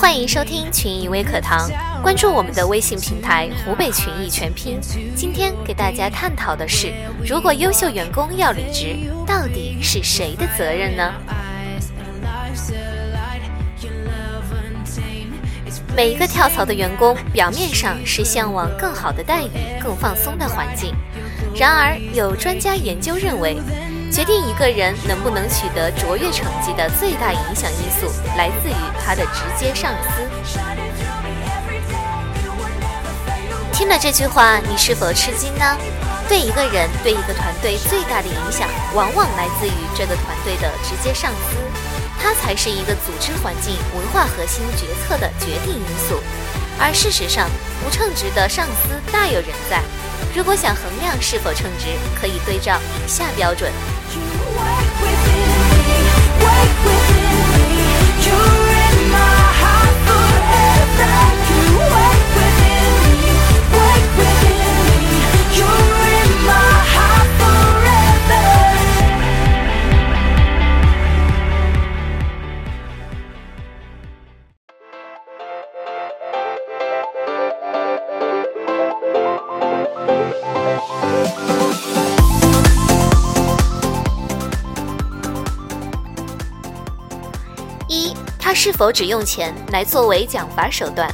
欢迎收听群益微课堂，关注我们的微信平台“湖北群益全拼”。今天给大家探讨的是，如果优秀员工要离职，到底是谁的责任呢？每一个跳槽的员工，表面上是向往更好的待遇、更放松的环境，然而有专家研究认为。决定一个人能不能取得卓越成绩的最大影响因素，来自于他的直接上司。听了这句话，你是否吃惊呢？对一个人、对一个团队最大的影响，往往来自于这个团队的直接上司，他才是一个组织环境、文化核心决策的决定因素。而事实上，不称职的上司大有人在。如果想衡量是否称职，可以对照以下标准。是否只用钱来作为奖罚手段？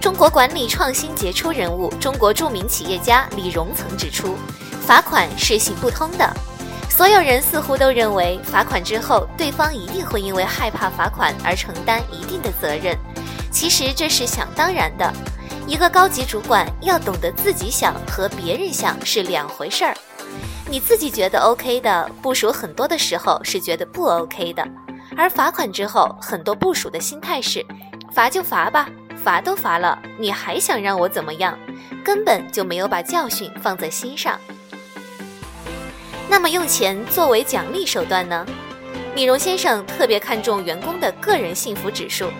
中国管理创新杰出人物、中国著名企业家李荣曾指出，罚款是行不通的。所有人似乎都认为，罚款之后，对方一定会因为害怕罚款而承担一定的责任。其实这是想当然的。一个高级主管要懂得自己想和别人想是两回事儿。你自己觉得 OK 的，部署很多的时候是觉得不 OK 的。而罚款之后，很多部署的心态是：罚就罚吧，罚都罚了，你还想让我怎么样？根本就没有把教训放在心上。那么，用钱作为奖励手段呢？李荣先生特别看重员工的个人幸福指数，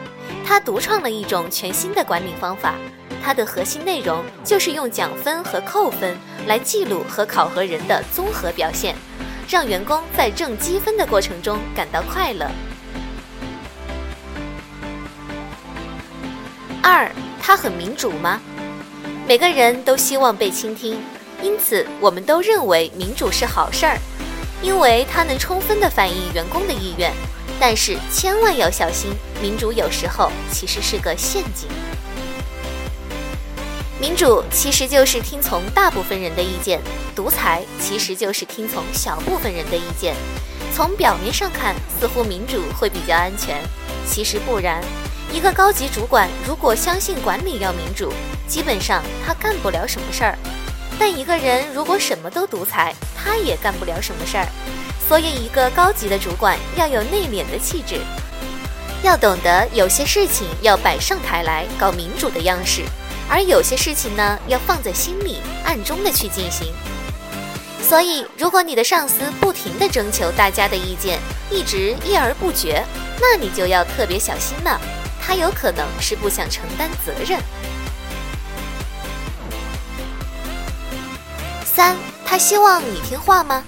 他独创了一种全新的管理方法，它的核心内容就是用奖分和扣分来记录和考核人的综合表现。让员工在挣积分的过程中感到快乐。二，他很民主吗？每个人都希望被倾听，因此我们都认为民主是好事儿，因为它能充分的反映员工的意愿。但是千万要小心，民主有时候其实是个陷阱。民主其实就是听从大部分人的意见，独裁其实就是听从小部分人的意见。从表面上看，似乎民主会比较安全，其实不然。一个高级主管如果相信管理要民主，基本上他干不了什么事儿；但一个人如果什么都独裁，他也干不了什么事儿。所以，一个高级的主管要有内敛的气质，要懂得有些事情要摆上台来搞民主的样式。而有些事情呢，要放在心里，暗中的去进行。所以，如果你的上司不停的征求大家的意见，一直议而不决，那你就要特别小心了。他有可能是不想承担责任。三，他希望你听话吗？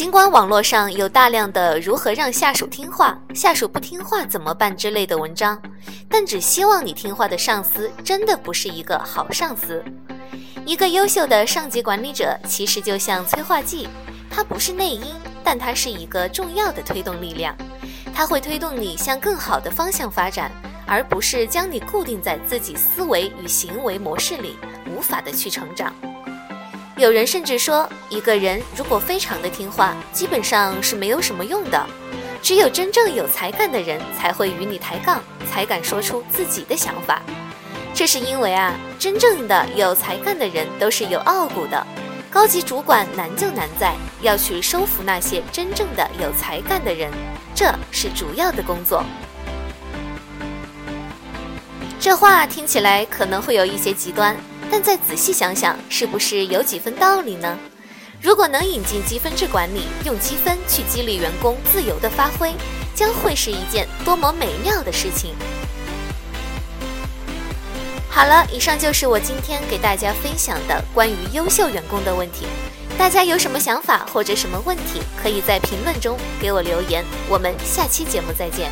尽管网络上有大量的如何让下属听话、下属不听话怎么办之类的文章，但只希望你听话的上司真的不是一个好上司。一个优秀的上级管理者其实就像催化剂，它不是内因，但它是一个重要的推动力量，它会推动你向更好的方向发展，而不是将你固定在自己思维与行为模式里，无法的去成长。有人甚至说，一个人如果非常的听话，基本上是没有什么用的。只有真正有才干的人才会与你抬杠，才敢说出自己的想法。这是因为啊，真正的有才干的人都是有傲骨的。高级主管难就难在要去收服那些真正的有才干的人，这是主要的工作。这话听起来可能会有一些极端。但再仔细想想，是不是有几分道理呢？如果能引进积分制管理，用积分去激励员工自由的发挥，将会是一件多么美妙的事情！好了，以上就是我今天给大家分享的关于优秀员工的问题。大家有什么想法或者什么问题，可以在评论中给我留言。我们下期节目再见。